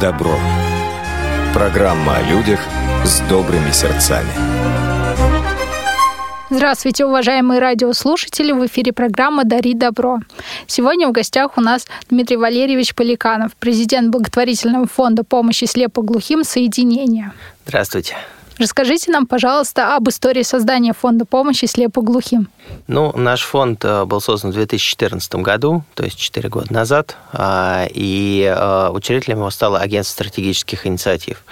добро». Программа о людях с добрыми сердцами. Здравствуйте, уважаемые радиослушатели! В эфире программа «Дари добро». Сегодня в гостях у нас Дмитрий Валерьевич Поликанов, президент благотворительного фонда помощи слепоглухим «Соединение». Здравствуйте. Расскажите нам, пожалуйста, об истории создания фонда помощи слепоглухим. Ну, наш фонд э, был создан в 2014 году, то есть 4 года назад, а, и э, учредителем его стало агентство стратегических инициатив.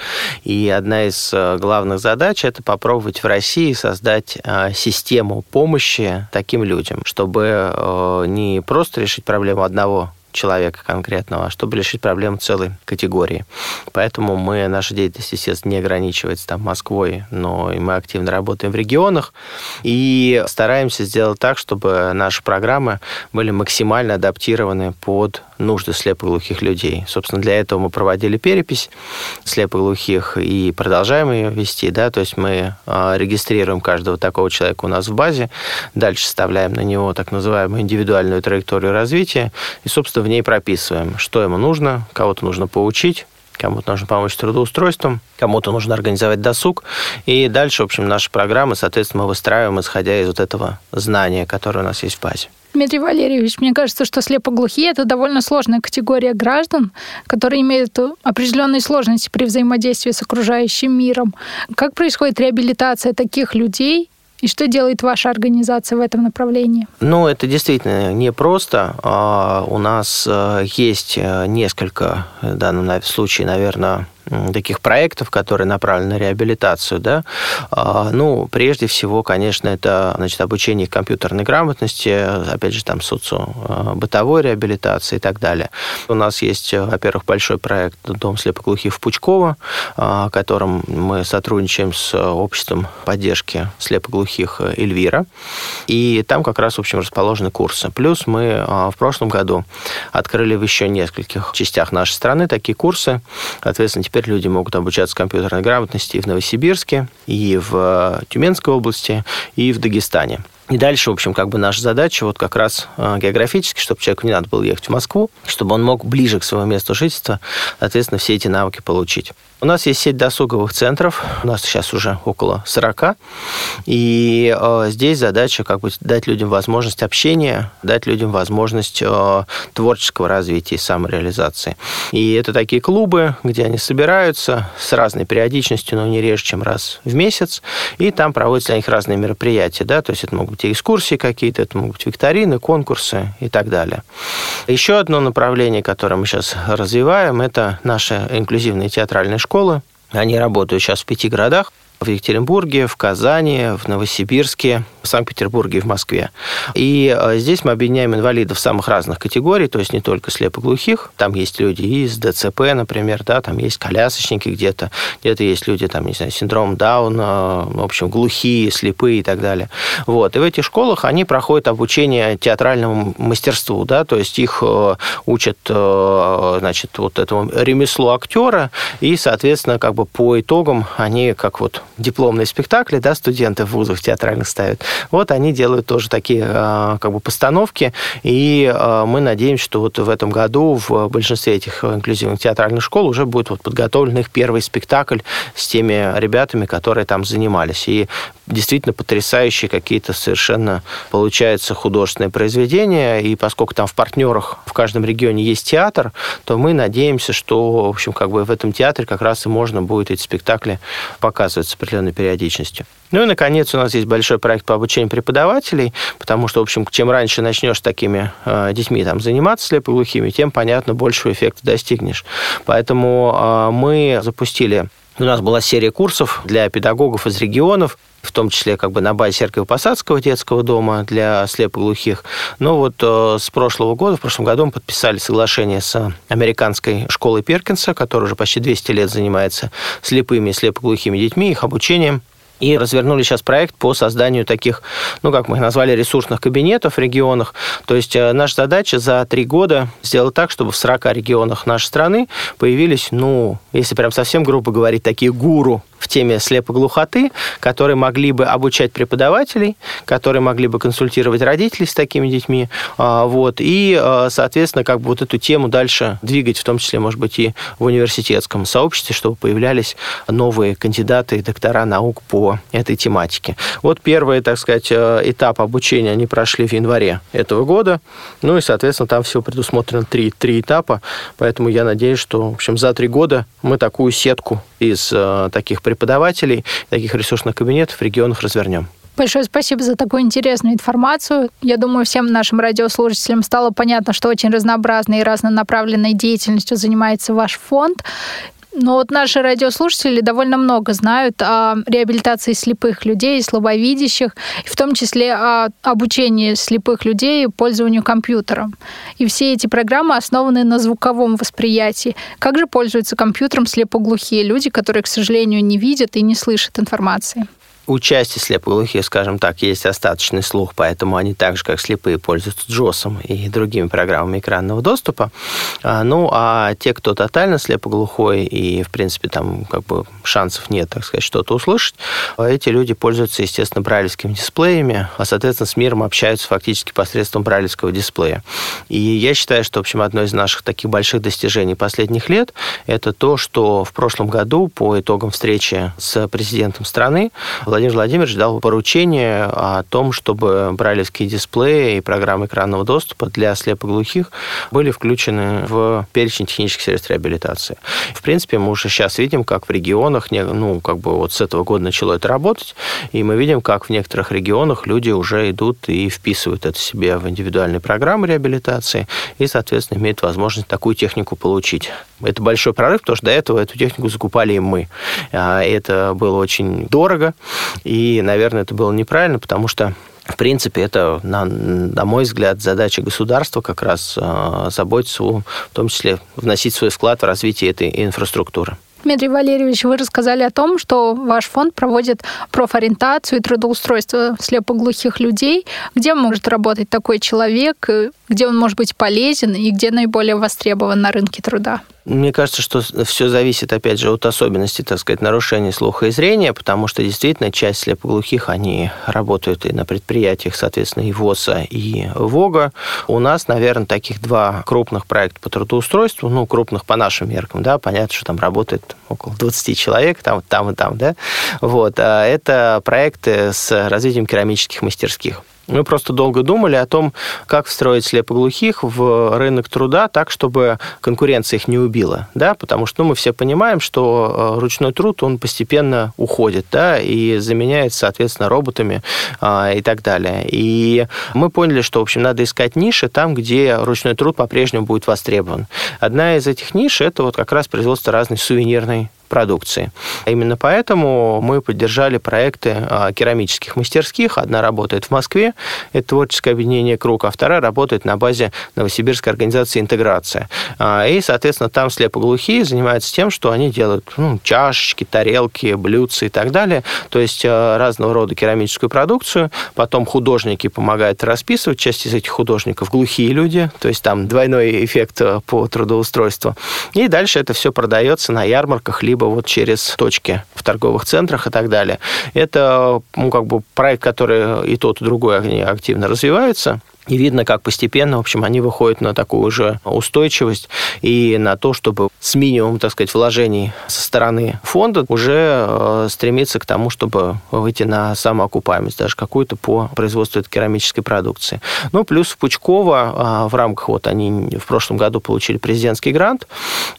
И одна из э, главных задач – это попробовать в России создать систему помощи таким людям, чтобы не просто решить проблему одного человека конкретного, а чтобы решить проблему целой категории. Поэтому мы, наша деятельность, естественно, не ограничивается там Москвой, но и мы активно работаем в регионах и стараемся сделать так, чтобы наши программы были максимально адаптированы под нужды слепоглухих людей. Собственно, для этого мы проводили перепись слепоглухих и продолжаем ее вести, да, то есть мы а, регистрируем каждого такого человека у нас в базе, дальше составляем на него так называемую индивидуальную траекторию развития и, собственно, в ней прописываем, что ему нужно, кого-то нужно поучить, кому-то нужно помочь с трудоустройством, кому-то нужно организовать досуг. И дальше, в общем, наши программы, соответственно, мы выстраиваем, исходя из вот этого знания, которое у нас есть в базе. Дмитрий Валерьевич, мне кажется, что слепоглухие – это довольно сложная категория граждан, которые имеют определенные сложности при взаимодействии с окружающим миром. Как происходит реабилитация таких людей и что делает ваша организация в этом направлении? Ну, это действительно непросто. А, у нас э, есть э, несколько, в данном случае, наверное, таких проектов, которые направлены на реабилитацию, да, а, ну, прежде всего, конечно, это, значит, обучение компьютерной грамотности, опять же, там, социо-бытовой реабилитации и так далее. У нас есть, во-первых, большой проект «Дом слепоглухих в Пучково», а, которым мы сотрудничаем с обществом поддержки слепоглухих Эльвира, и там как раз, в общем, расположены курсы. Плюс мы а, в прошлом году открыли в еще нескольких частях нашей страны такие курсы, соответственно, теперь Теперь люди могут обучаться компьютерной грамотности и в Новосибирске, и в Тюменской области, и в Дагестане. И дальше, в общем, как бы наша задача вот как раз э, географически, чтобы человеку не надо было ехать в Москву, чтобы он мог ближе к своему месту жительства, соответственно, все эти навыки получить. У нас есть сеть досуговых центров, у нас сейчас уже около 40, и э, здесь задача как бы дать людям возможность общения, дать людям возможность э, творческого развития и самореализации. И это такие клубы, где они собираются с разной периодичностью, но не реже, чем раз в месяц, и там проводятся для них разные мероприятия, да, то есть это могут быть экскурсии какие-то, это могут быть викторины, конкурсы и так далее. Еще одно направление, которое мы сейчас развиваем, это наши инклюзивные театральные школы. Они работают сейчас в пяти городах в Екатеринбурге, в Казани, в Новосибирске, Санкт-Петербурге и в Москве. И э, здесь мы объединяем инвалидов самых разных категорий, то есть не только слепоглухих. Там есть люди из ДЦП, например, да, там есть колясочники где-то, где-то есть люди, там, не знаю, синдром Дауна, в общем, глухие, слепые и так далее. Вот. И в этих школах они проходят обучение театральному мастерству, да, то есть их э, учат, э, значит, вот этому ремеслу актера, и, соответственно, как бы по итогам они как вот дипломные спектакли, да, студенты в вузах театральных ставят, вот они делают тоже такие а, как бы постановки, и а, мы надеемся, что вот в этом году в большинстве этих инклюзивных театральных школ уже будет вот подготовлен их первый спектакль с теми ребятами, которые там занимались. И действительно потрясающие какие-то совершенно получаются художественные произведения, и поскольку там в партнерах в каждом регионе есть театр, то мы надеемся, что, в общем, как бы в этом театре как раз и можно будет эти спектакли показывать с определенной периодичностью. Ну и, наконец, у нас есть большой проект по обучению преподавателей, потому что, в общем, чем раньше начнешь такими э, детьми там, заниматься слепоглухими, тем, понятно, большего эффекта достигнешь. Поэтому э, мы запустили у нас была серия курсов для педагогов из регионов, в том числе как бы на базе Серково-Посадского детского дома для слепоглухих. Но вот э, с прошлого года, в прошлом году мы подписали соглашение с американской школой Перкинса, которая уже почти 200 лет занимается слепыми и слепоглухими детьми, их обучением и развернули сейчас проект по созданию таких, ну, как мы их назвали, ресурсных кабинетов в регионах. То есть э, наша задача за три года сделать так, чтобы в 40 регионах нашей страны появились, ну, если прям совсем грубо говорить, такие гуру в теме слепоглухоты, которые могли бы обучать преподавателей, которые могли бы консультировать родителей с такими детьми, а, вот, и, а, соответственно, как бы вот эту тему дальше двигать, в том числе, может быть, и в университетском сообществе, чтобы появлялись новые кандидаты и доктора наук по этой тематике. Вот первый, так сказать, э, этап обучения они прошли в январе этого года, ну и, соответственно, там всего предусмотрено три, три этапа, поэтому я надеюсь, что, в общем, за три года мы такую сетку из э, таких преподавателей, таких ресурсных кабинетов в регионах развернем. Большое спасибо за такую интересную информацию. Я думаю, всем нашим радиослушателям стало понятно, что очень разнообразной и разнонаправленной деятельностью занимается ваш фонд. Но вот наши радиослушатели довольно много знают о реабилитации слепых людей, слабовидящих, в том числе о обучении слепых людей пользованию компьютером. И все эти программы основаны на звуковом восприятии. Как же пользуются компьютером слепоглухие люди, которые, к сожалению, не видят и не слышат информации? У части слепоглухих, скажем так, есть остаточный слух, поэтому они так же, как слепые, пользуются джосом и другими программами экранного доступа. А, ну, а те, кто тотально слепоглухой и, в принципе, там как бы шансов нет, так сказать, что-то услышать, эти люди пользуются, естественно, брайлевскими дисплеями, а, соответственно, с миром общаются фактически посредством брайлевского дисплея. И я считаю, что, в общем, одно из наших таких больших достижений последних лет – это то, что в прошлом году по итогам встречи с президентом страны Владимир Владимирович дал поручение о том, чтобы брайлевские дисплеи и программы экранного доступа для слепоглухих были включены в перечень технических средств реабилитации. В принципе, мы уже сейчас видим, как в регионах, ну, как бы вот с этого года начало это работать, и мы видим, как в некоторых регионах люди уже идут и вписывают это себе в индивидуальные программы реабилитации и, соответственно, имеют возможность такую технику получить. Это большой прорыв, потому что до этого эту технику закупали и мы. А, это было очень дорого, и, наверное, это было неправильно, потому что в принципе, это, на, на мой взгляд, задача государства как раз э, заботиться, в том числе вносить свой вклад в развитие этой инфраструктуры. Дмитрий Валерьевич, вы рассказали о том, что ваш фонд проводит профориентацию и трудоустройство слепоглухих людей. Где может работать такой человек, где он может быть полезен и где наиболее востребован на рынке труда? Мне кажется, что все зависит, опять же, от особенностей, так сказать, нарушения слуха и зрения, потому что действительно часть слепоглухих, они работают и на предприятиях, соответственно, и ВОЗа, и ВОГа. У нас, наверное, таких два крупных проекта по трудоустройству, ну, крупных по нашим меркам, да, понятно, что там работает около 20 человек, там, там и там, да, вот. А это проекты с развитием керамических мастерских. Мы просто долго думали о том, как встроить слепоглухих в рынок труда так, чтобы конкуренция их не убила, да, потому что ну, мы все понимаем, что э, ручной труд, он постепенно уходит, да, и заменяется, соответственно, роботами а, и так далее. И мы поняли, что, в общем, надо искать ниши там, где ручной труд по-прежнему будет востребован. Одна из этих ниш – это вот как раз производство разной сувенирной продукции. Именно поэтому мы поддержали проекты а, керамических мастерских. Одна работает в Москве, это творческое объединение «Круг», а вторая работает на базе Новосибирской организации «Интеграция». А, и, соответственно, там слепоглухие занимаются тем, что они делают ну, чашечки, тарелки, блюдца и так далее, то есть а, разного рода керамическую продукцию. Потом художники помогают расписывать. Часть из этих художников глухие люди, то есть там двойной эффект по трудоустройству. И дальше это все продается на ярмарках, либо либо вот через точки в торговых центрах и так далее. Это ну, как бы проект, который и тот, и другой активно развивается. И видно, как постепенно, в общем, они выходят на такую уже устойчивость и на то, чтобы с минимумом, так сказать, вложений со стороны фонда уже э, стремиться к тому, чтобы выйти на самоокупаемость, даже какую-то по производству этой керамической продукции. Ну, плюс в Пучково э, в рамках, вот они в прошлом году получили президентский грант,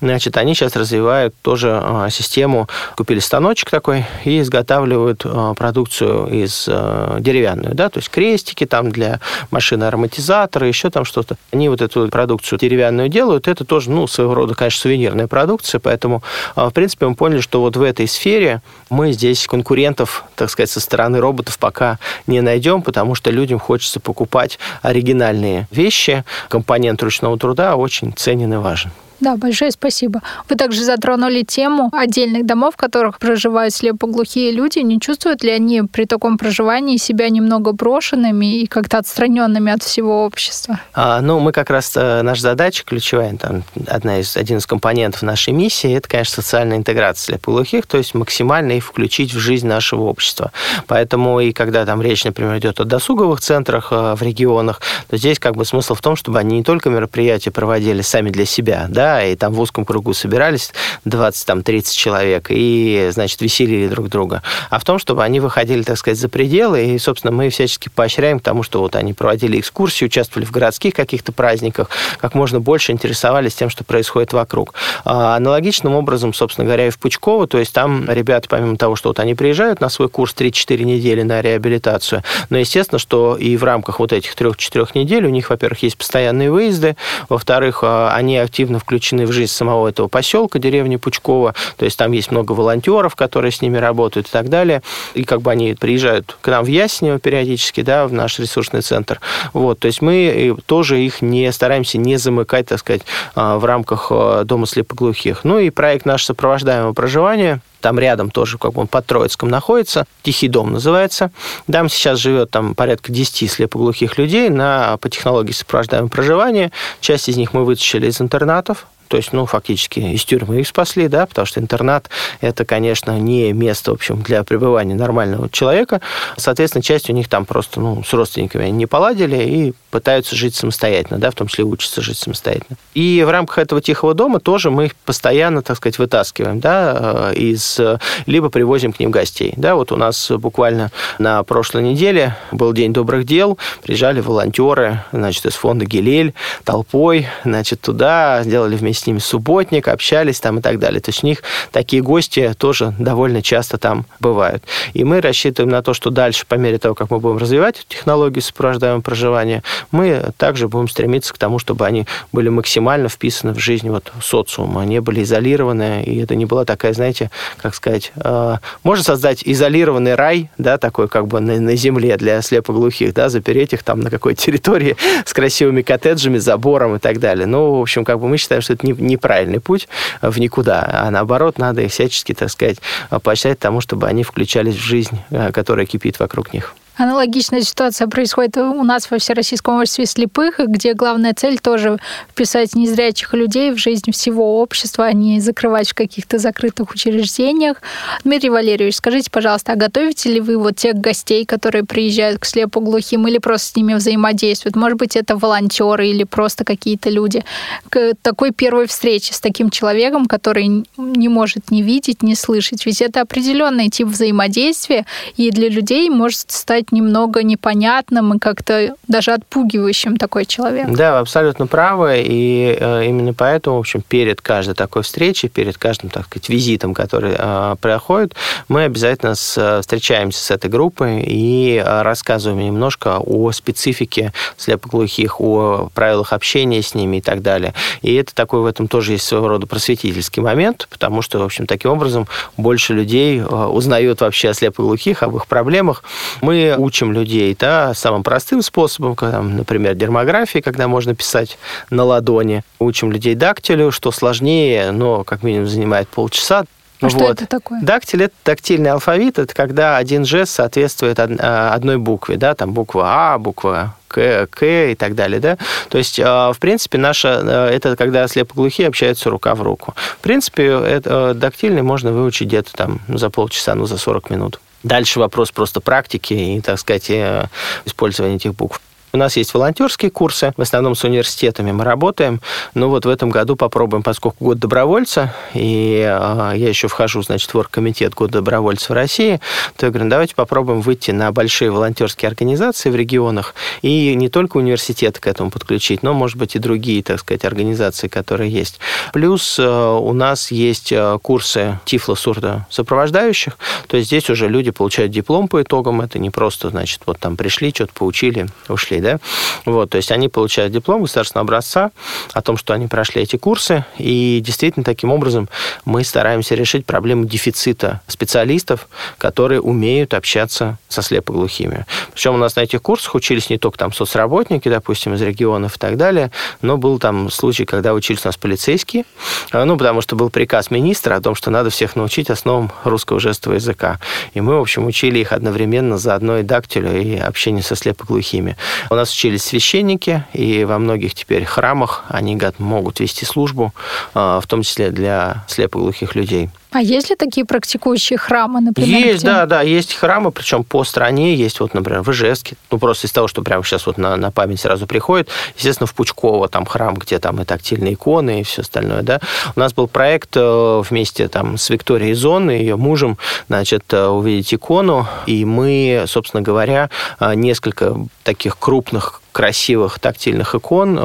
значит, они сейчас развивают тоже э, систему, купили станочек такой и изготавливают продукцию из деревянную, да, то есть крестики там для машины ароматизаторы, еще там что-то. Они вот эту продукцию деревянную делают. Это тоже, ну, своего рода, конечно, сувенирная продукция. Поэтому, а, в принципе, мы поняли, что вот в этой сфере мы здесь конкурентов, так сказать, со стороны роботов пока не найдем, потому что людям хочется покупать оригинальные вещи. Компонент ручного труда очень ценен и важен. Да, большое спасибо. Вы также затронули тему отдельных домов, в которых проживают слепоглухие люди. Не чувствуют ли они при таком проживании себя немного брошенными и как-то отстраненными от всего общества? А, ну, мы как раз, э, наша задача ключевая, там, одна из, один из компонентов нашей миссии, это, конечно, социальная интеграция слепоглухих, то есть максимально их включить в жизнь нашего общества. Поэтому и когда там речь, например, идет о досуговых центрах э, в регионах, то здесь как бы смысл в том, чтобы они не только мероприятия проводили сами для себя, да, и там в узком кругу собирались 20-30 человек и, значит, веселили друг друга, а в том, чтобы они выходили, так сказать, за пределы, и, собственно, мы всячески поощряем к тому, что вот они проводили экскурсии, участвовали в городских каких-то праздниках, как можно больше интересовались тем, что происходит вокруг. А аналогичным образом, собственно говоря, и в Пучково, то есть там ребята, помимо того, что вот они приезжают на свой курс 3-4 недели на реабилитацию, но, естественно, что и в рамках вот этих 3-4 недель у них, во-первых, есть постоянные выезды, во-вторых, а, они активно включены включены в жизнь самого этого поселка, деревни Пучкова. То есть там есть много волонтеров, которые с ними работают и так далее. И как бы они приезжают к нам в Яснево периодически, да, в наш ресурсный центр. Вот, то есть мы тоже их не стараемся не замыкать, так сказать, а, в рамках а, дома слепоглухих. Ну и проект наш сопровождаемое проживание там рядом тоже, как бы он под Троицком находится, Тихий дом называется. Там сейчас живет там порядка 10 слепоглухих людей на, по технологии сопровождаемого проживания. Часть из них мы вытащили из интернатов, то есть, ну, фактически из тюрьмы их спасли, да, потому что интернат – это, конечно, не место, в общем, для пребывания нормального человека. Соответственно, часть у них там просто, ну, с родственниками не поладили и пытаются жить самостоятельно, да, в том числе учатся жить самостоятельно. И в рамках этого тихого дома тоже мы их постоянно, так сказать, вытаскиваем, да, из, либо привозим к ним гостей. Да, вот у нас буквально на прошлой неделе был День добрых дел, приезжали волонтеры, значит, из фонда Гелель толпой, значит, туда, сделали вместе с ними субботник, общались там и так далее. То есть у них такие гости тоже довольно часто там бывают. И мы рассчитываем на то, что дальше, по мере того, как мы будем развивать технологии сопровождаемого проживания, мы также будем стремиться к тому, чтобы они были максимально вписаны в жизнь вот социума, не были изолированы, и это не была такая, знаете, как сказать, э, можно создать изолированный рай, да, такой как бы на, на земле для слепоглухих, да, запереть их там на какой-то территории с красивыми коттеджами, забором и так далее. Ну, в общем, как бы мы считаем, что это неправильный путь в никуда, а наоборот, надо их всячески, так сказать, поощрять тому, чтобы они включались в жизнь, э, которая кипит вокруг них. Аналогичная ситуация происходит у нас во Всероссийском обществе слепых, где главная цель тоже вписать незрячих людей в жизнь всего общества, а не закрывать в каких-то закрытых учреждениях. Дмитрий Валерьевич, скажите, пожалуйста, а готовите ли вы вот тех гостей, которые приезжают к слепоглухим или просто с ними взаимодействуют? Может быть, это волонтеры или просто какие-то люди? К такой первой встрече с таким человеком, который не может не видеть, не слышать. Ведь это определенный тип взаимодействия, и для людей может стать немного непонятным и как-то даже отпугивающим такой человек. Да, вы абсолютно правы. И э, именно поэтому, в общем, перед каждой такой встречей, перед каждым, так сказать, визитом, который э, проходит, мы обязательно с, встречаемся с этой группой и э, рассказываем немножко о специфике слепоглухих, о правилах общения с ними и так далее. И это такой в этом тоже есть своего рода просветительский момент, потому что, в общем, таким образом больше людей узнают вообще о слепоглухих, об их проблемах. Мы учим людей да, самым простым способом, когда, например, дермографии, когда можно писать на ладони. Учим людей дактилю, что сложнее, но как минимум занимает полчаса. А вот. что это такое? Дактиль – это тактильный алфавит. Это когда один жест соответствует а, одной букве. Да? Там буква А, буква К, К и так далее. Да? То есть, а, в принципе, наша, это когда слепоглухие общаются рука в руку. В принципе, это, дактильный можно выучить где-то там за полчаса, ну, за 40 минут. Дальше вопрос просто практики и, так сказать, э, использования этих букв. У нас есть волонтерские курсы, в основном с университетами мы работаем. Но вот в этом году попробуем, поскольку год добровольца, и э, я еще вхожу, значит, в оргкомитет Год добровольца в России, то я говорю, ну, давайте попробуем выйти на большие волонтерские организации в регионах, и не только университеты к этому подключить, но, может быть, и другие, так сказать, организации, которые есть. Плюс э, у нас есть э, курсы тифло-сурдо сопровождающих, то есть здесь уже люди получают диплом по итогам, это не просто, значит, вот там пришли, что-то поучили, ушли людей, да, вот, то есть они получают диплом государственного образца о том, что они прошли эти курсы, и действительно таким образом мы стараемся решить проблему дефицита специалистов, которые умеют общаться со слепоглухими. Причем у нас на этих курсах учились не только там соцработники, допустим, из регионов и так далее, но был там случай, когда учились у нас полицейские, а, ну, потому что был приказ министра о том, что надо всех научить основам русского жестового языка. И мы, в общем, учили их одновременно за одной дактилю и общение со слепоглухими. У нас учились священники, и во многих теперь храмах они могут вести службу, а, в том числе для слепоглухих людей. А есть ли такие практикующие храмы, например? Есть, где... да, да, есть храмы, причем по стране есть, вот, например, в Ижевске, ну, просто из того, что прямо сейчас вот на, на память сразу приходит, естественно, в Пучково там храм, где там и тактильные иконы, и все остальное, да. У нас был проект э, вместе там с Викторией Зон и ее мужем, значит, э, увидеть икону, и мы, собственно говоря, э, несколько таких крупных красивых тактильных икон,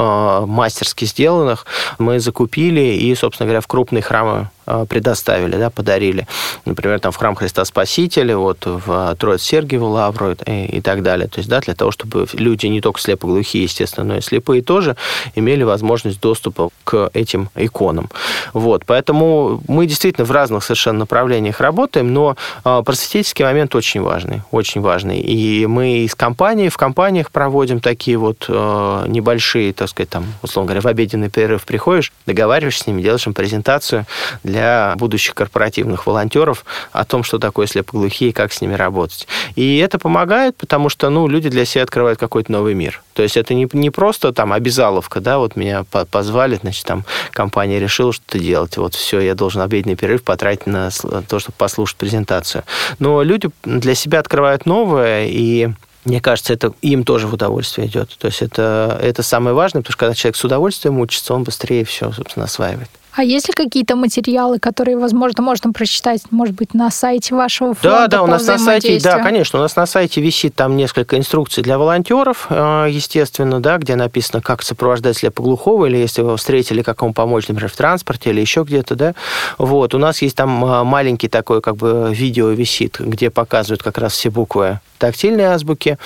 мастерски сделанных, мы закупили и, собственно говоря, в крупные храмы Э, предоставили, да, подарили. Например, там в храм Христа Спасителя, вот в Троиц Сергиеву Лавру и, и так далее. То есть, да, для того, чтобы люди не только слепоглухие, естественно, но и слепые тоже имели возможность доступа к этим иконам. Вот, поэтому мы действительно в разных совершенно направлениях работаем, но э, просветительский момент очень важный, очень важный. И мы из компании в компаниях проводим такие вот э, небольшие, так сказать, там, условно говоря, в обеденный перерыв приходишь, договариваешься с ними, делаешь им презентацию для будущих корпоративных волонтеров о том, что такое слепоглухие как с ними работать. И это помогает, потому что ну, люди для себя открывают какой-то новый мир. То есть это не, не просто там обязаловка, да, вот меня позвали, значит, там компания решила что-то делать, вот все, я должен обеденный перерыв потратить на то, чтобы послушать презентацию. Но люди для себя открывают новое, и мне кажется, это им тоже в удовольствие идет. То есть это, это самое важное, потому что когда человек с удовольствием учится, он быстрее все, собственно, осваивает. А есть ли какие-то материалы, которые, возможно, можно прочитать, может быть, на сайте вашего фонда? Да, да, у нас на сайте, да, конечно, у нас на сайте висит там несколько инструкций для волонтеров, э, естественно, да, где написано, как сопровождать слепоглухого, или если вы встретили, как ему помочь, например, в транспорте или еще где-то, да. Вот, у нас есть там э, маленький такой, как бы, видео висит, где показывают как раз все буквы тактильной азбуки.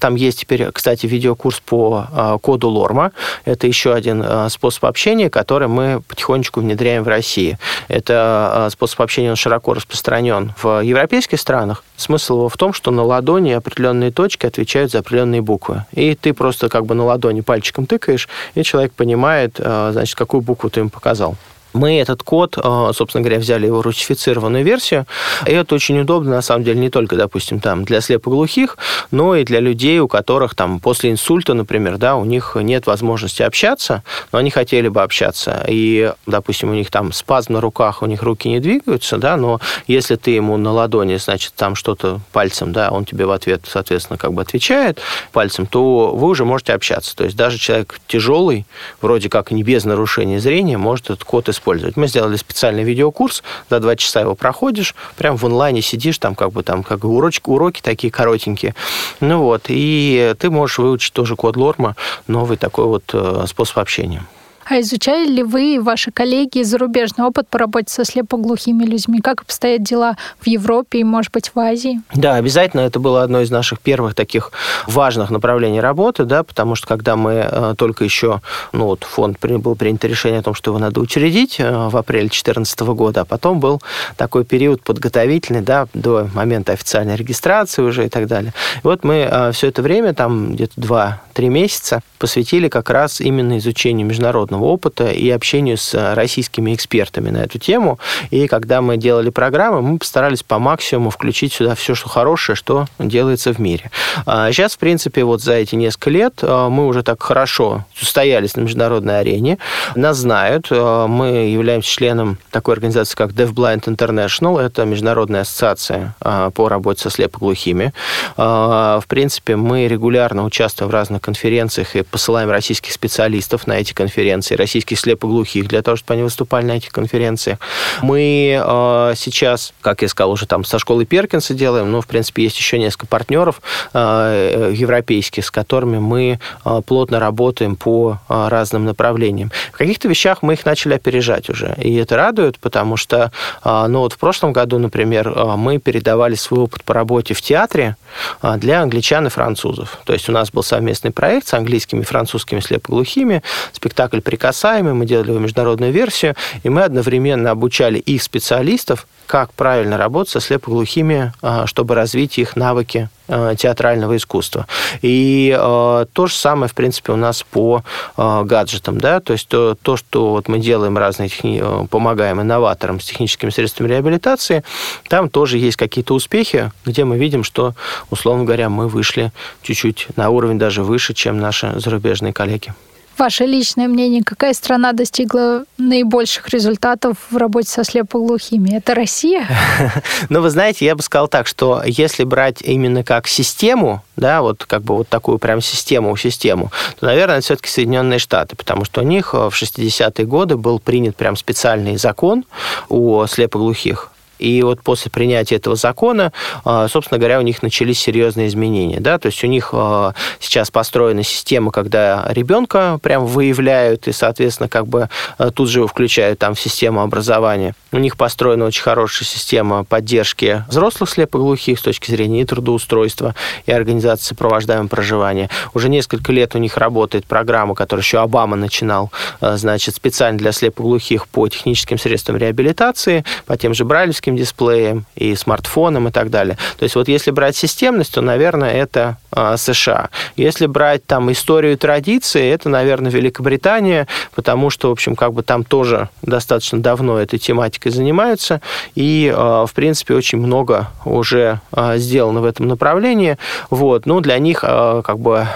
Там есть теперь, кстати, видеокурс по э, коду Лорма. Это еще один способ общения, который мы потихонечку внедряем в России. Это а, способ общения, он широко распространен в европейских странах. Смысл его в том, что на ладони определенные точки отвечают за определенные буквы. И ты просто как бы на ладони пальчиком тыкаешь, и человек понимает, а, значит, какую букву ты ему показал. Мы этот код, э, собственно говоря, взяли его русифицированную версию, и это очень удобно, на самом деле, не только, допустим, там для слепоглухих, но и для людей, у которых там после инсульта, например, да, у них нет возможности общаться, но они хотели бы общаться, и, допустим, у них там спазм на руках, у них руки не двигаются, да, но если ты ему на ладони, значит, там что-то пальцем, да, он тебе в ответ, соответственно, как бы отвечает пальцем, то вы уже можете общаться. То есть даже человек тяжелый, вроде как не без нарушения зрения, может этот код использовать использовать. Мы сделали специальный видеокурс, за два часа его проходишь, прям в онлайне сидишь, там как бы там как уроки, уроки такие коротенькие. Ну вот, и ты можешь выучить тоже код Лорма, новый такой вот э, способ общения. А изучали ли вы и ваши коллеги зарубежный опыт по работе со слепоглухими людьми? Как обстоят дела в Европе и, может быть, в Азии? Да, обязательно. Это было одно из наших первых таких важных направлений работы, да, потому что когда мы э, только еще, ну вот фонд был принято решение о том, что его надо учредить э, в апреле 2014 года, а потом был такой период подготовительный, да, до момента официальной регистрации уже и так далее. И вот мы э, все это время, там где-то 2-3 месяца, посвятили как раз именно изучению международного международного опыта и общению с российскими экспертами на эту тему. И когда мы делали программы, мы постарались по максимуму включить сюда все, что хорошее, что делается в мире. Сейчас, а в принципе, вот за эти несколько лет а, мы уже так хорошо устоялись на международной арене. Нас знают. А, мы являемся членом такой организации, как DeafBlind International. Это международная ассоциация по работе со слепоглухими. В принципе, мы регулярно участвуем в разных конференциях и посылаем российских специалистов на эти конференции конференций российских слепоглухих, для того, чтобы они выступали на этих конференциях. Мы э, сейчас, как я сказал, уже там со школы Перкинса делаем, но, в принципе, есть еще несколько партнеров э, европейских, с которыми мы э, плотно работаем по э, разным направлениям. В каких-то вещах мы их начали опережать уже, и это радует, потому что, э, ну вот в прошлом году, например, э, мы передавали свой опыт по работе в театре э, для англичан и французов. То есть у нас был совместный проект с английскими и французскими слепоглухими, спектакль «Прикасаемый», мы делали его международную версию, и мы одновременно обучали их специалистов, как правильно работать со слепоглухими, а, чтобы развить их навыки а, театрального искусства. И э, то же самое, в принципе, у нас по э, гаджетам, да, то есть то, то что вот мы делаем разные техни... помогаем инноваторам с техническими средствами реабилитации, там тоже есть какие-то успехи, где мы видим, что, условно говоря, мы вышли чуть-чуть на уровень даже выше, чем наши зарубежные коллеги. Ваше личное мнение, какая страна достигла наибольших результатов в работе со слепоглухими? Это Россия? Ну, вы знаете, я бы сказал так, что если брать именно как систему, да, вот как бы вот такую прям систему, систему, то, наверное, все-таки Соединенные Штаты, потому что у них в 60-е годы был принят прям специальный закон о слепоглухих, и вот после принятия этого закона, а, собственно говоря, у них начались серьезные изменения. Да? То есть у них а, сейчас построена система, когда ребенка прям выявляют и, соответственно, как бы а, тут же его включают там в систему образования. У них построена очень хорошая система поддержки взрослых слепоглухих с точки зрения и трудоустройства, и организации сопровождаемого проживания. Уже несколько лет у них работает программа, которую еще Обама начинал, значит, специально для слепоглухих по техническим средствам реабилитации, по тем же брайлевским гигантским дисплеем, и смартфоном и так далее. То есть вот если брать системность, то, наверное, это а, США. Если брать там историю традиции, это, наверное, Великобритания, потому что, в общем, как бы там тоже достаточно давно этой тематикой занимаются, и, а, в принципе, очень много уже а, сделано в этом направлении. Вот. Ну, для них как бы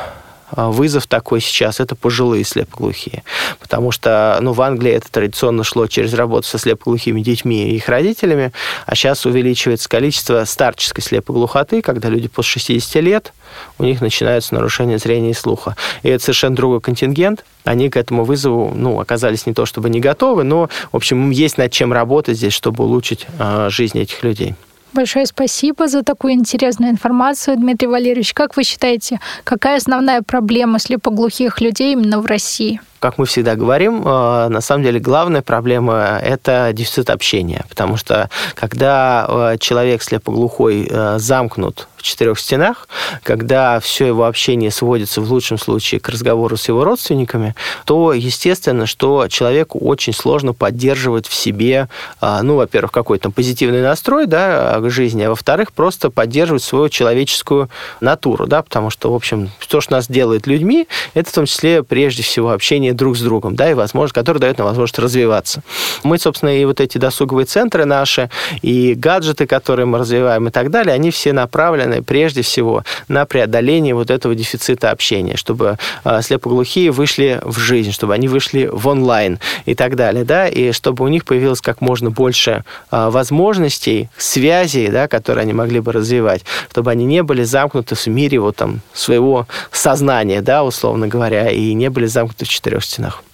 вызов такой сейчас – это пожилые слепоглухие. Потому что ну, в Англии это традиционно шло через работу со слепоглухими детьми и их родителями, а сейчас увеличивается количество старческой слепоглухоты, когда люди после 60 лет, у них начинаются нарушения зрения и слуха. И это совершенно другой контингент. Они к этому вызову ну, оказались не то чтобы не готовы, но, в общем, есть над чем работать здесь, чтобы улучшить э, жизнь этих людей. Большое спасибо за такую интересную информацию, Дмитрий Валерьевич. Как вы считаете, какая основная проблема слепоглухих людей именно в России? Как мы всегда говорим, э, на самом деле главная проблема – это дефицит общения. Потому что когда э, человек слепоглухой э, замкнут в четырех стенах, когда все его общение сводится в лучшем случае к разговору с его родственниками, то естественно, что человеку очень сложно поддерживать в себе, ну, во-первых, какой-то позитивный настрой да, к жизни, а во-вторых, просто поддерживать свою человеческую натуру, да, потому что, в общем, то, что нас делает людьми, это в том числе прежде всего общение общение друг с другом, да, и возможность, который дает нам возможность развиваться. Мы, собственно, и вот эти досуговые центры наши, и гаджеты, которые мы развиваем и так далее, они все направлены прежде всего на преодоление вот этого дефицита общения, чтобы а, слепоглухие вышли в жизнь, чтобы они вышли в онлайн и так далее, да, и чтобы у них появилось как можно больше а, возможностей, связей, да, которые они могли бы развивать, чтобы они не были замкнуты в мире вот там своего сознания, да, условно говоря, и не были замкнуты в четырех четырех стенах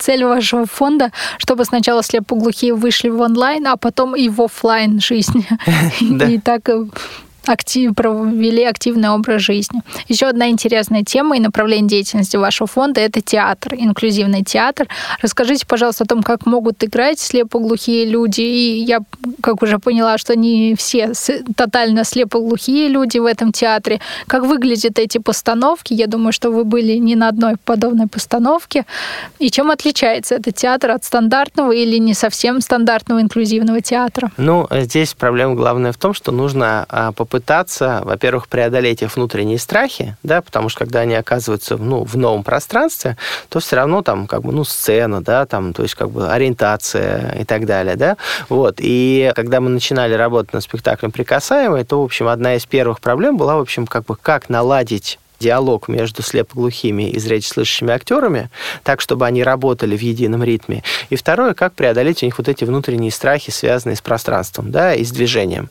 цель вашего фонда, чтобы сначала слепоглухие вышли в онлайн, а потом и в офлайн жизнь. И так э, актив, провели активный образ жизни. Еще одна интересная тема и направление деятельности вашего фонда – это театр, инклюзивный театр. Расскажите, пожалуйста, о том, как могут играть слепоглухие люди. И я, как уже поняла, что не все тотально слепоглухие люди в этом театре. Как выглядят эти постановки? Я думаю, что вы были не на одной подобной постановке. И чем отличается этот театр от стандартного или не совсем стандартного инклюзивного театра? Ну, здесь проблема главная в том, что нужно попытаться попытаться, во-первых, преодолеть их внутренние страхи, да, потому что когда они оказываются ну, в новом пространстве, то все равно там как бы, ну, сцена, да, там, то есть как бы ориентация и так далее, да, вот. И когда мы начинали работать над спектаклем «Прикасаемый», то, в общем, одна из первых проблем была, в общем, как бы как наладить диалог между слепоглухими и зрячеслышащими актерами, так, чтобы они работали в едином ритме. И второе, как преодолеть у них вот эти внутренние страхи, связанные с пространством, да, и с движением.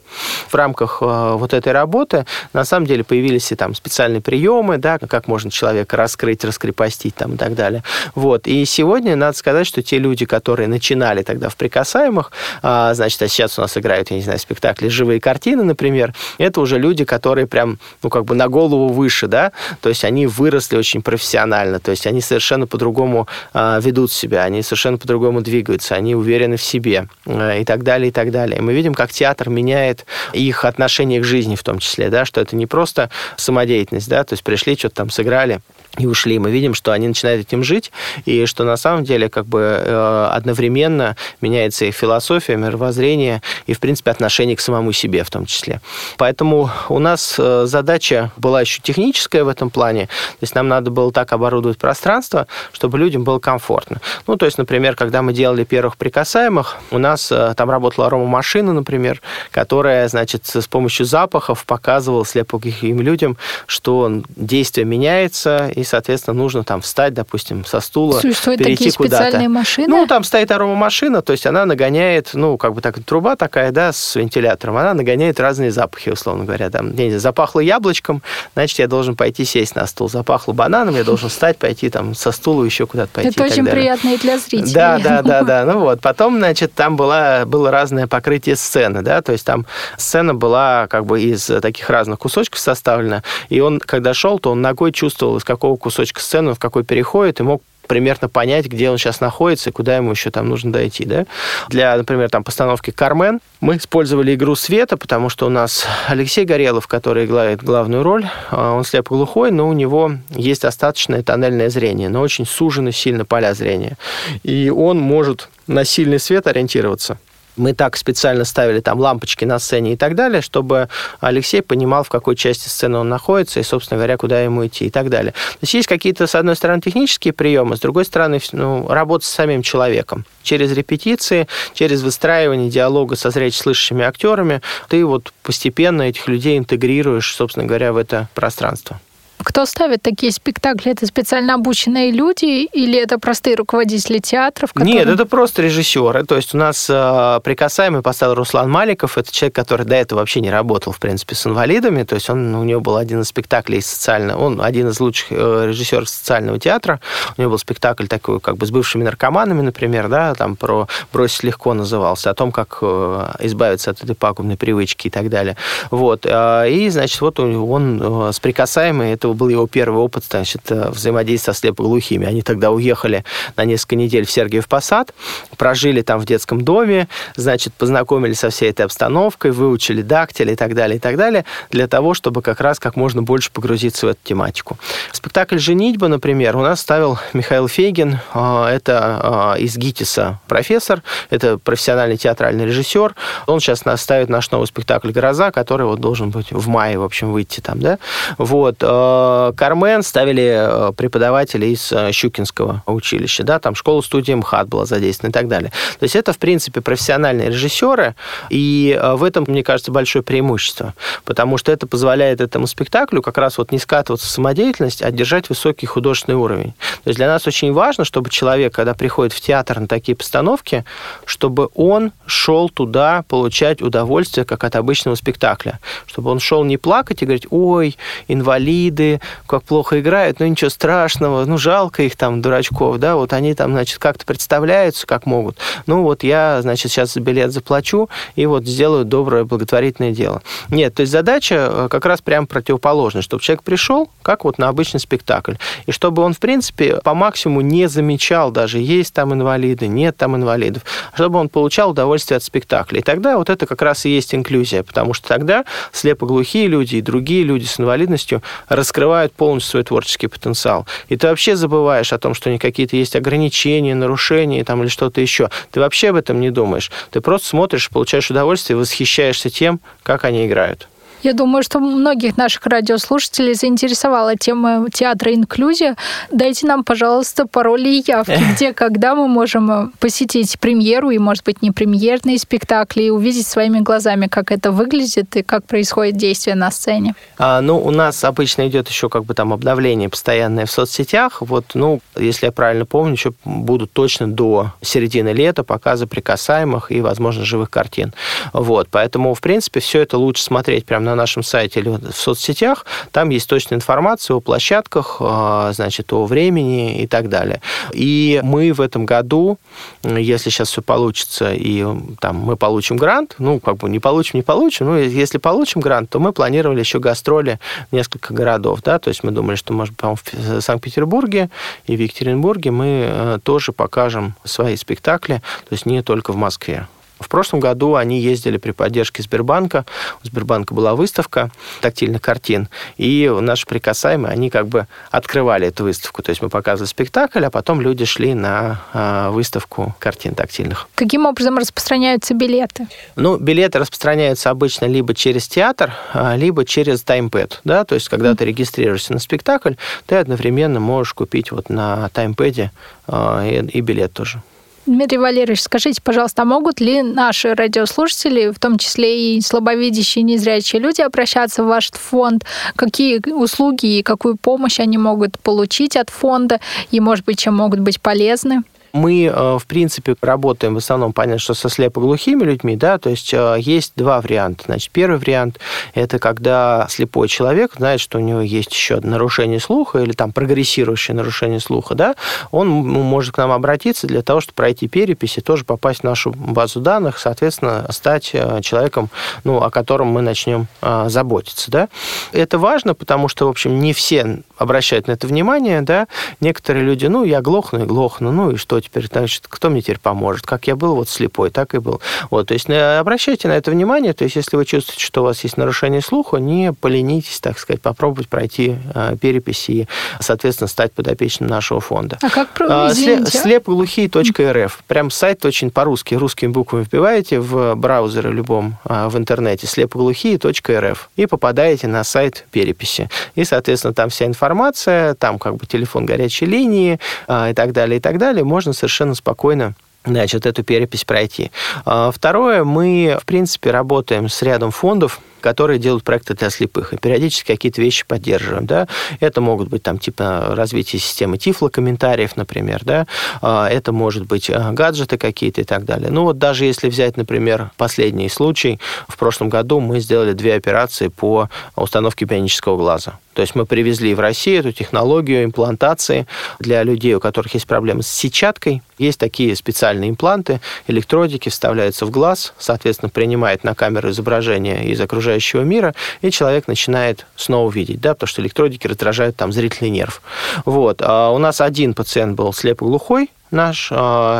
В рамках э, вот этой работы, на самом деле, появились и там специальные приемы, да, как можно человека раскрыть, раскрепостить там и так далее. Вот. И сегодня надо сказать, что те люди, которые начинали тогда в прикасаемых, а, значит, а сейчас у нас играют, я не знаю, спектакли «Живые картины», например, это уже люди, которые прям, ну, как бы на голову выше, да, то есть они выросли очень профессионально, то есть они совершенно по-другому э, ведут себя, они совершенно по-другому двигаются, они уверены в себе э, и так далее, и так далее. И мы видим, как театр меняет их отношение к жизни в том числе, да, что это не просто самодеятельность, да, то есть пришли, что-то там сыграли, и ушли. Мы видим, что они начинают этим жить, и что на самом деле как бы э, одновременно меняется их философия, мировоззрение и, в принципе, отношение к самому себе в том числе. Поэтому у нас э, задача была еще техническая в этом плане, то есть нам надо было так оборудовать пространство, чтобы людям было комфортно. Ну, то есть, например, когда мы делали первых прикасаемых, у нас э, там работала аромамашина, например, которая, значит, с помощью запахов показывала слепоглухим людям, что действие меняется, и, соответственно, нужно там встать, допустим, со стула, Существуют перейти такие куда-то. специальные машины? Ну, там стоит аромамашина, то есть она нагоняет, ну, как бы так, труба такая, да, с вентилятором, она нагоняет разные запахи, условно говоря. Там, не знаю, запахло яблочком, значит, я должен пойти сесть на стул. Запахло бананом, я должен встать, пойти там со стула еще куда-то пойти. Это очень далее. приятно и для зрителей. Да, да, да, да. Ну вот. Потом, значит, там была, было разное покрытие сцены, да, то есть там сцена была как бы из таких разных кусочков составлена, и он, когда шел, то он ногой чувствовал, из какого кусочка сцены в какой переходит, и мог примерно понять, где он сейчас находится и куда ему еще там нужно дойти. Да? Для, например, там, постановки «Кармен» мы использовали игру света, потому что у нас Алексей Горелов, который играет главную роль, а, он слепоглухой, но у него есть достаточное тоннельное зрение, но очень сужены сильно поля зрения. И он может на сильный свет ориентироваться. Мы так специально ставили там лампочки на сцене и так далее, чтобы Алексей понимал, в какой части сцены он находится и, собственно говоря, куда ему идти и так далее. То есть есть какие-то, с одной стороны, технические приемы, с другой стороны, ну, работа с самим человеком. Через репетиции, через выстраивание диалога со зрячеслышащими актерами ты вот постепенно этих людей интегрируешь, собственно говоря, в это пространство. Кто ставит такие спектакли? Это специально обученные люди или это простые руководители театров? Которые... Нет, это просто режиссеры. То есть у нас э, прикасаемый поставил Руслан Маликов. Это человек, который до этого вообще не работал, в принципе, с инвалидами. То есть он, у него был один из спектаклей социально... Он один из лучших э, режиссеров социального театра. У него был спектакль такой, как бы с бывшими наркоманами, например, да, там про «Бросить легко» назывался, о том, как э, избавиться от этой пагубной привычки и так далее. Вот. Э, и, значит, вот он э, с прикасаемой этого был его первый опыт значит, э, взаимодействия со слепоглухими. Они тогда уехали на несколько недель в Сергиев Посад, прожили там в детском доме, значит, познакомились со всей этой обстановкой, выучили дактили и так далее, и так далее, для того, чтобы как раз как можно больше погрузиться в эту тематику. Спектакль «Женитьба», например, у нас ставил Михаил Фейгин. А, это а, из ГИТИСа профессор, это профессиональный театральный режиссер. Он сейчас нас ставит наш новый спектакль «Гроза», который вот должен быть в мае, в общем, выйти там, да. Вот. А, Кармен ставили э, преподаватели из э, Щукинского училища, да, там школа-студия МХАТ была задействована и так далее. То есть это, в принципе, профессиональные режиссеры, и э, в этом, мне кажется, большое преимущество, потому что это позволяет этому спектаклю как раз вот не скатываться в самодеятельность, а держать высокий художественный уровень. То есть для нас очень важно, чтобы человек, когда приходит в театр на такие постановки, чтобы он шел туда получать удовольствие, как от обычного спектакля. Чтобы он шел не плакать и говорить, ой, инвалиды, как плохо играют, ну ничего страшного, ну жалко их там, дурачков, да, вот они там, значит, как-то представляются, как могут. Ну вот я, значит, сейчас билет заплачу и вот сделаю доброе благотворительное дело. Нет, то есть задача э, как раз прям противоположная, чтобы человек пришел, как вот на обычный спектакль, и чтобы он, в принципе, по максимуму не замечал даже, есть там инвалиды, нет там инвалидов, а чтобы он получал удовольствие от спектакля. И тогда вот это как раз и есть инклюзия, потому что тогда слепоглухие люди и другие люди с инвалидностью раскрывают раскрывают полностью свой творческий потенциал. И ты вообще забываешь о том, что какие-то есть ограничения, нарушения там, или что-то еще. Ты вообще об этом не думаешь. Ты просто смотришь, получаешь удовольствие, восхищаешься тем, как они играют. Я думаю, что многих наших радиослушателей заинтересовала тема театра инклюзия. Дайте нам, пожалуйста, пароли и явки, где, когда мы можем э, посетить премьеру и, может быть, не премьерные спектакли, и увидеть своими глазами, как это выглядит и как происходит действие на сцене. А, ну, у нас обычно идет еще как бы там обновление постоянное в соцсетях. Вот, ну, если я правильно помню, еще будут точно до середины лета показы прикасаемых и, возможно, живых картин. Вот, поэтому, в принципе, все это лучше смотреть прямо на нашем сайте или в соцсетях. Там есть точная информация о площадках, а, значит, о времени и так далее. И мы в этом году, если сейчас все получится, и там мы получим грант, ну, как бы не получим, не получим, ну, если получим грант, то мы планировали еще гастроли в несколько городов, да, то есть мы думали, что, может, в Санкт-Петербурге и в Екатеринбурге мы э, тоже покажем свои спектакли, то есть не только в Москве. В прошлом году они ездили при поддержке Сбербанка. У Сбербанка была выставка тактильных картин, и наши прикасаемые, они как бы открывали эту выставку. То есть мы показывали спектакль, а потом люди шли на э, выставку картин тактильных. Каким образом распространяются билеты? Ну, билеты распространяются обычно либо через театр, а, либо через таймпэд. Да? То есть, когда mm. ты регистрируешься на спектакль, ты одновременно можешь купить вот на таймпэде и, и билет тоже. Дмитрий Валерьевич, скажите, пожалуйста, а могут ли наши радиослушатели, в том числе и слабовидящие, незрячие люди, обращаться в ваш фонд? Какие услуги и какую помощь они могут получить от фонда? И, может быть, чем могут быть полезны? Мы, э, в принципе, работаем в основном, понятно, что со слепоглухими людьми, да, то есть э, есть два варианта. Значит, первый вариант – это когда слепой человек знает, что у него есть еще нарушение слуха или там прогрессирующее нарушение слуха, да, он может к нам обратиться для того, чтобы пройти перепись и тоже попасть в нашу базу данных, соответственно, стать э, человеком, ну, о котором мы начнем заботиться, да. Это важно, потому что, в общем, не все обращают на это внимание, да, некоторые люди, ну, я глохну и глохну, ну, и что теперь, значит, кто мне теперь поможет? Как я был вот слепой, так и был. Вот, то есть э, обращайте на это внимание, то есть если вы чувствуете, что у вас есть нарушение слуха, не поленитесь, так сказать, попробовать пройти э, перепись и, соответственно, стать подопечным нашего фонда. А как про... А? Слепоглухие.рф. Прям сайт очень по-русски, русскими буквами вбиваете в браузере любом а, в интернете слепоглухие.рф и попадаете на сайт переписи. И, соответственно, там вся информация, там как бы телефон горячей линии а, и так далее, и так далее. Можно совершенно спокойно значит, эту перепись пройти. А, второе, мы, в принципе, работаем с рядом фондов, которые делают проекты для слепых, и периодически какие-то вещи поддерживаем, да. Это могут быть там типа развитие системы тифло-комментариев, например, да. А, это может быть а, гаджеты какие-то и так далее. Ну вот даже если взять, например, последний случай, в прошлом году мы сделали две операции по установке бионического глаза. То есть мы привезли в Россию эту технологию имплантации для людей, у которых есть проблемы с сетчаткой. Есть такие специальные импланты, электродики вставляются в глаз, соответственно, принимает на камеру изображение из окружающего мира, и человек начинает снова видеть, да, потому что электродики раздражают там зрительный нерв. Вот. А у нас один пациент был слепоглухой, наш э,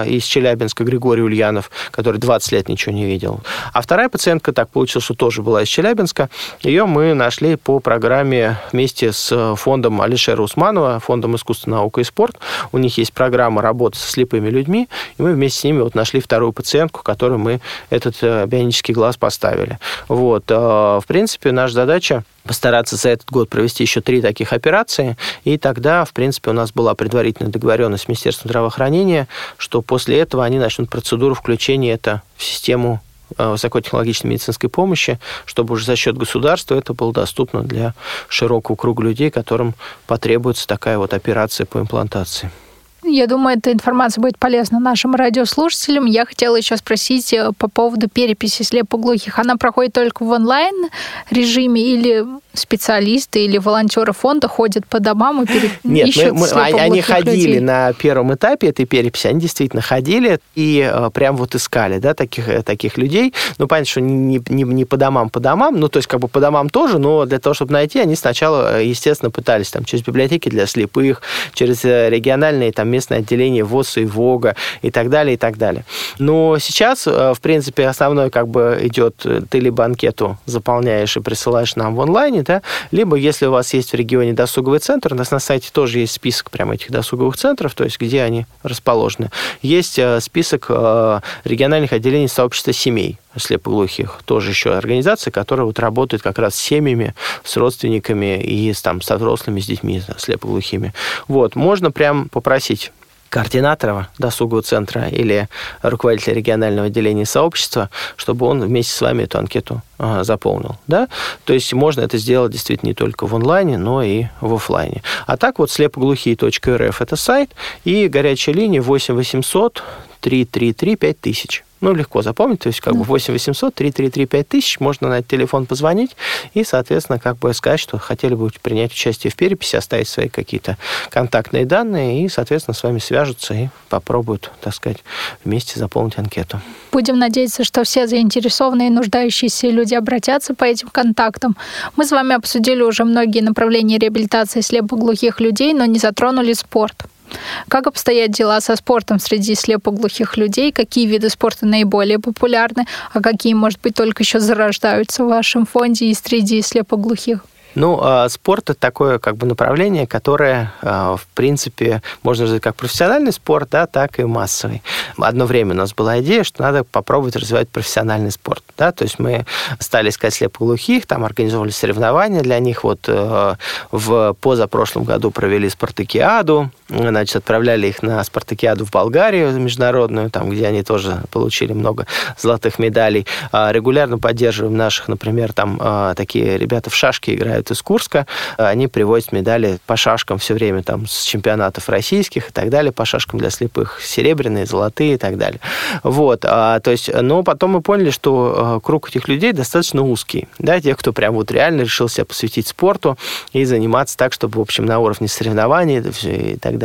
из Челябинска, Григорий Ульянов, который 20 лет ничего не видел. А вторая пациентка, так получилось, что тоже была из Челябинска. Ее мы нашли по программе вместе с фондом Алишера Усманова, фондом искусства, наука и спорт. У них есть программа работы со слепыми людьми, и мы вместе с ними вот нашли вторую пациентку, которой мы этот э, бионический глаз поставили. Вот. Э, в принципе, наша задача постараться за этот год провести еще три таких операции, и тогда, в принципе, у нас была предварительная договоренность с Министерством здравоохранения, что после этого они начнут процедуру включения это в систему э, высокотехнологичной медицинской помощи, чтобы уже за счет государства это было доступно для широкого круга людей, которым потребуется такая вот операция по имплантации. Я думаю, эта информация будет полезна нашим радиослушателям. Я хотела еще спросить э, по поводу переписи слепоглухих. Она проходит только в онлайн режиме или специалисты или волонтеры фонда ходят по домам и пере... Нет, ищут мы, мы, они ходили людей. на первом этапе этой переписи, они действительно ходили и э, прям вот искали, да, таких, э, таких людей. Ну, понятно, что не, не, не по домам, по домам, ну, то есть как бы по домам тоже, но для того, чтобы найти, они сначала, э, естественно, пытались там через библиотеки для слепых, через э, региональные там местные отделения ВОЗ и ВОГа и так далее, и так далее. Но сейчас, в принципе, основной как бы идет, ты либо анкету заполняешь и присылаешь нам в онлайне, да, либо если у вас есть в регионе досуговый центр, у нас на сайте тоже есть список прямо этих досуговых центров, то есть где они расположены. Есть э, список э, региональных отделений сообщества семей слепоглухих. Тоже еще организация, которая вот работает как раз с семьями, с родственниками и с, там, со взрослыми, с детьми слепоглухими. Вот, можно прям попросить координатора досугового центра или руководителя регионального отделения сообщества, чтобы он вместе с вами эту анкету а, заполнил. Да? То есть можно это сделать действительно не только в онлайне, но и в офлайне. А так вот слепоглухие.рф это сайт и горячая линия 8 800 333 5000. Ну, легко запомнить, то есть как бы 8 800 333 5000, можно на этот телефон позвонить и, соответственно, как бы сказать, что хотели бы принять участие в переписи, оставить свои какие-то контактные данные и, соответственно, с вами свяжутся и попробуют, так сказать, вместе заполнить анкету. Будем надеяться, что все заинтересованные и нуждающиеся люди обратятся по этим контактам. Мы с вами обсудили уже многие направления реабилитации слепоглухих людей, но не затронули спорт. Как обстоят дела со спортом среди слепоглухих людей? Какие виды спорта наиболее популярны, а какие, может быть, только еще зарождаются в вашем фонде и среди слепоглухих? Ну, а, спорт это такое как бы направление, которое, а, в принципе, можно развивать как профессиональный спорт, да, так и массовый. Одно время у нас была идея, что надо попробовать развивать профессиональный спорт, да, то есть мы стали искать слепоглухих, там организовывали соревнования для них, вот э, в позапрошлом году провели спартакиаду, значит, отправляли их на спартакиаду в Болгарию международную, там, где они тоже получили много золотых медалей. А, регулярно поддерживаем наших, например, там такие ребята в шашки играют из Курска, они привозят медали по шашкам все время там с чемпионатов российских и так далее, по шашкам для слепых, серебряные, золотые и так далее. Вот, а, то есть, но потом мы поняли, что а, круг этих людей достаточно узкий, да, тех, кто прям вот реально решил себя посвятить спорту и заниматься так, чтобы, в общем, на уровне соревнований и так далее.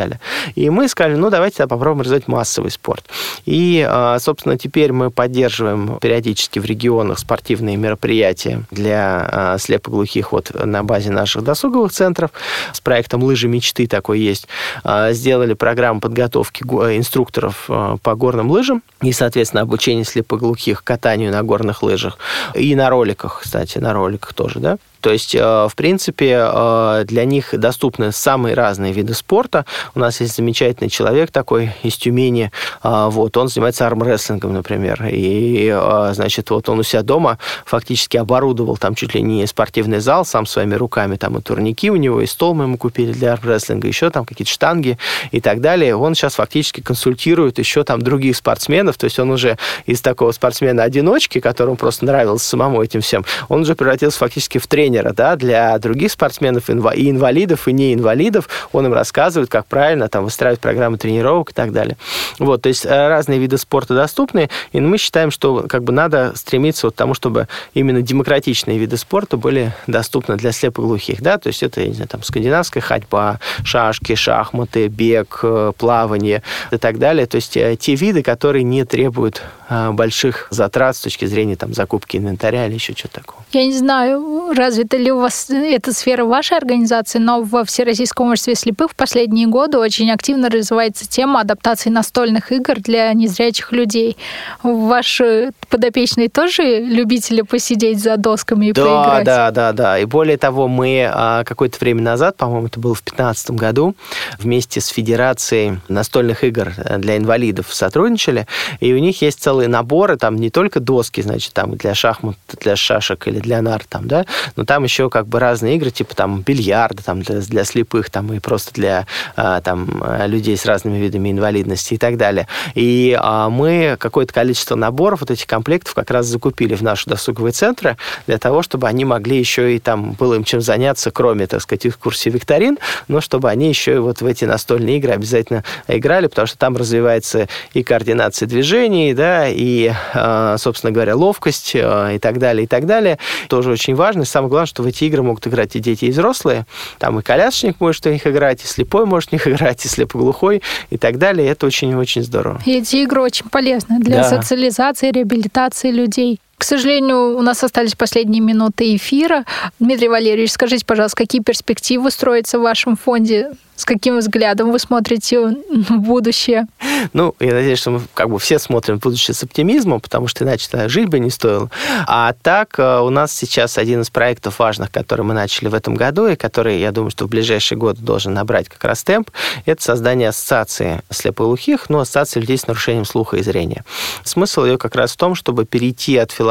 И мы сказали, ну, давайте попробуем развивать массовый спорт. И, а, собственно, теперь мы поддерживаем периодически в регионах спортивные мероприятия для а, слепоглухих вот на базе наших досуговых центров. С проектом «Лыжи мечты» такой есть. А, сделали программу подготовки инструкторов а, по горным лыжам и, соответственно, обучение слепоглухих катанию на горных лыжах. И на роликах, кстати, на роликах тоже, да. То есть, э, в принципе, э, для них доступны самые разные виды спорта. У нас есть замечательный человек такой из Тюмени, э, вот, он занимается армрестлингом, например, и, значит, вот он у себя дома фактически оборудовал там чуть ли не спортивный зал сам своими руками, там и турники у него, и стол мы ему купили для армрестлинга, еще там какие-то штанги и так далее. Он сейчас фактически консультирует еще там других спортсменов, то есть он уже из такого спортсмена-одиночки, которому просто нравилось самому этим всем, он уже превратился фактически в тренера тренера да, для других спортсменов, и инвалидов, и неинвалидов. Он им рассказывает, как правильно там, выстраивать программы тренировок и так далее. Вот, то есть э, разные виды спорта доступны, и мы считаем, что как бы надо стремиться вот к тому, чтобы именно демократичные виды спорта были доступны для слепоглухих. Да? То есть это, я не знаю, там, скандинавская ходьба, шашки, шахматы, бег, э, плавание и так далее. То есть э, те виды, которые не требуют больших затрат с точки зрения там, закупки инвентаря или еще чего-то такого. Я не знаю, разве развита ли у вас эта сфера в вашей организации, но во Всероссийском обществе слепых в последние годы очень активно развивается тема адаптации настольных игр для незрячих людей. Ваши подопечные тоже любители посидеть за досками и да, поиграть? Да, да, да. И более того, мы а, какое-то время назад, по-моему, это было в 2015 году, вместе с Федерацией настольных игр для инвалидов сотрудничали, и у них есть целые наборы, там не только доски, значит, там для шахмат, для шашек или для нар, там, да, но там еще как бы разные игры, типа там бильярда там для, для слепых, там и просто для а, там людей с разными видами инвалидности и так далее. И а, мы какое-то количество наборов вот этих комплектов как раз закупили в наши досуговые центры для того, чтобы они могли еще и там было им чем заняться, кроме, так сказать, экскурсий викторин, но чтобы они еще и вот в эти настольные игры обязательно играли, потому что там развивается и координация движений, да, и, а, собственно говоря, ловкость и так далее, и так далее. Тоже очень важно. И самое главное, главное, что в эти игры могут играть и дети, и взрослые. Там и колясочник может в них играть, и слепой может в них играть, и слепоглухой, и так далее. И это очень-очень здорово. И эти игры очень полезны для да. социализации, реабилитации людей. К сожалению, у нас остались последние минуты эфира. Дмитрий Валерьевич, скажите, пожалуйста, какие перспективы строятся в вашем фонде? С каким взглядом вы смотрите в будущее? Ну, я надеюсь, что мы как бы все смотрим в будущее с оптимизмом, потому что иначе тогда жить бы не стоило. А так, э, у нас сейчас один из проектов важных, который мы начали в этом году, и который, я думаю, что в ближайший год должен набрать как раз темп, это создание ассоциации слепоглухих, ну, ассоциации людей с нарушением слуха и зрения. Смысл ее как раз в том, чтобы перейти от философии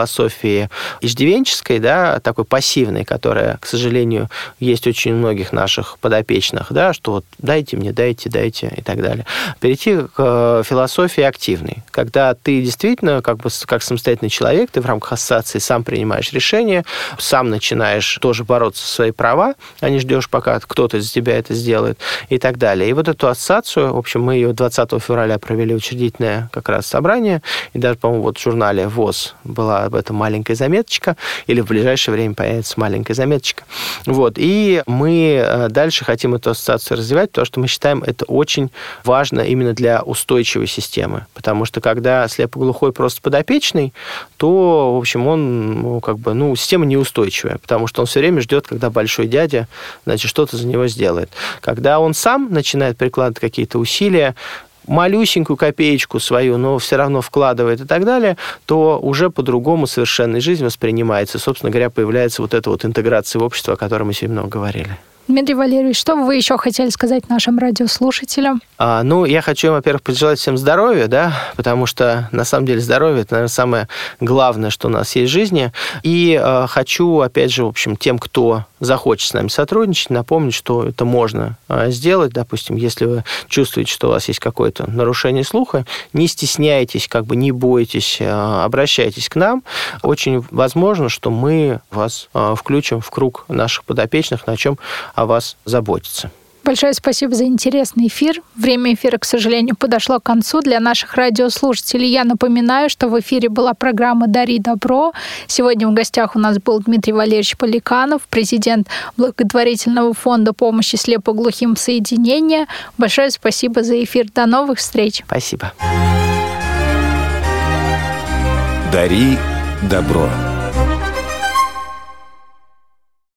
иждивенческой, да, такой пассивной, которая, к сожалению, есть очень многих наших подопечных, да, что вот дайте мне, дайте, дайте и так далее. Перейти к э, философии активной, когда ты действительно как бы как самостоятельный человек, ты в рамках ассоциации сам принимаешь решения, сам начинаешь тоже бороться за свои права, а не ждешь, пока кто-то за тебя это сделает и так далее. И вот эту ассоциацию, в общем, мы ее 20 февраля провели учредительное как раз собрание, и даже, по-моему, вот в журнале ВОЗ была об этом маленькая заметочка, или в ближайшее время появится маленькая заметочка. Вот. И мы э, дальше хотим эту ассоциацию развивать, потому что мы считаем это очень важно именно для устойчивой системы. Потому что когда слепоглухой просто подопечный, то, в общем, он, ну, как бы, ну, система неустойчивая, потому что он все время ждет, когда большой дядя, значит, что-то за него сделает. Когда он сам начинает прикладывать какие-то усилия, малюсенькую копеечку свою, но все равно вкладывает и так далее, то уже по-другому совершенно жизнь воспринимается. Собственно говоря, появляется вот эта вот интеграция в общество, о которой мы сегодня много говорили. Дмитрий Валерьевич, что вы еще хотели сказать нашим радиослушателям? А, ну, я хочу, во-первых, пожелать всем здоровья, да, потому что, на самом деле, здоровье – это, наверное, самое главное, что у нас есть в жизни. И э, хочу, опять же, в общем, тем, кто захочет с нами сотрудничать, напомнить, что это можно э, сделать. Допустим, если вы чувствуете, что у вас есть какое-то нарушение слуха, не стесняйтесь, как бы не бойтесь, э, обращайтесь к нам. Очень возможно, что мы вас э, включим в круг наших подопечных, на чем о вас заботиться. Большое спасибо за интересный эфир. Время эфира, к сожалению, подошло к концу. Для наших радиослушателей я напоминаю, что в эфире была программа «Дари добро». Сегодня в гостях у нас был Дмитрий Валерьевич Поликанов, президент благотворительного фонда помощи слепоглухим соединения. Большое спасибо за эфир. До новых встреч. Спасибо. «Дари добро».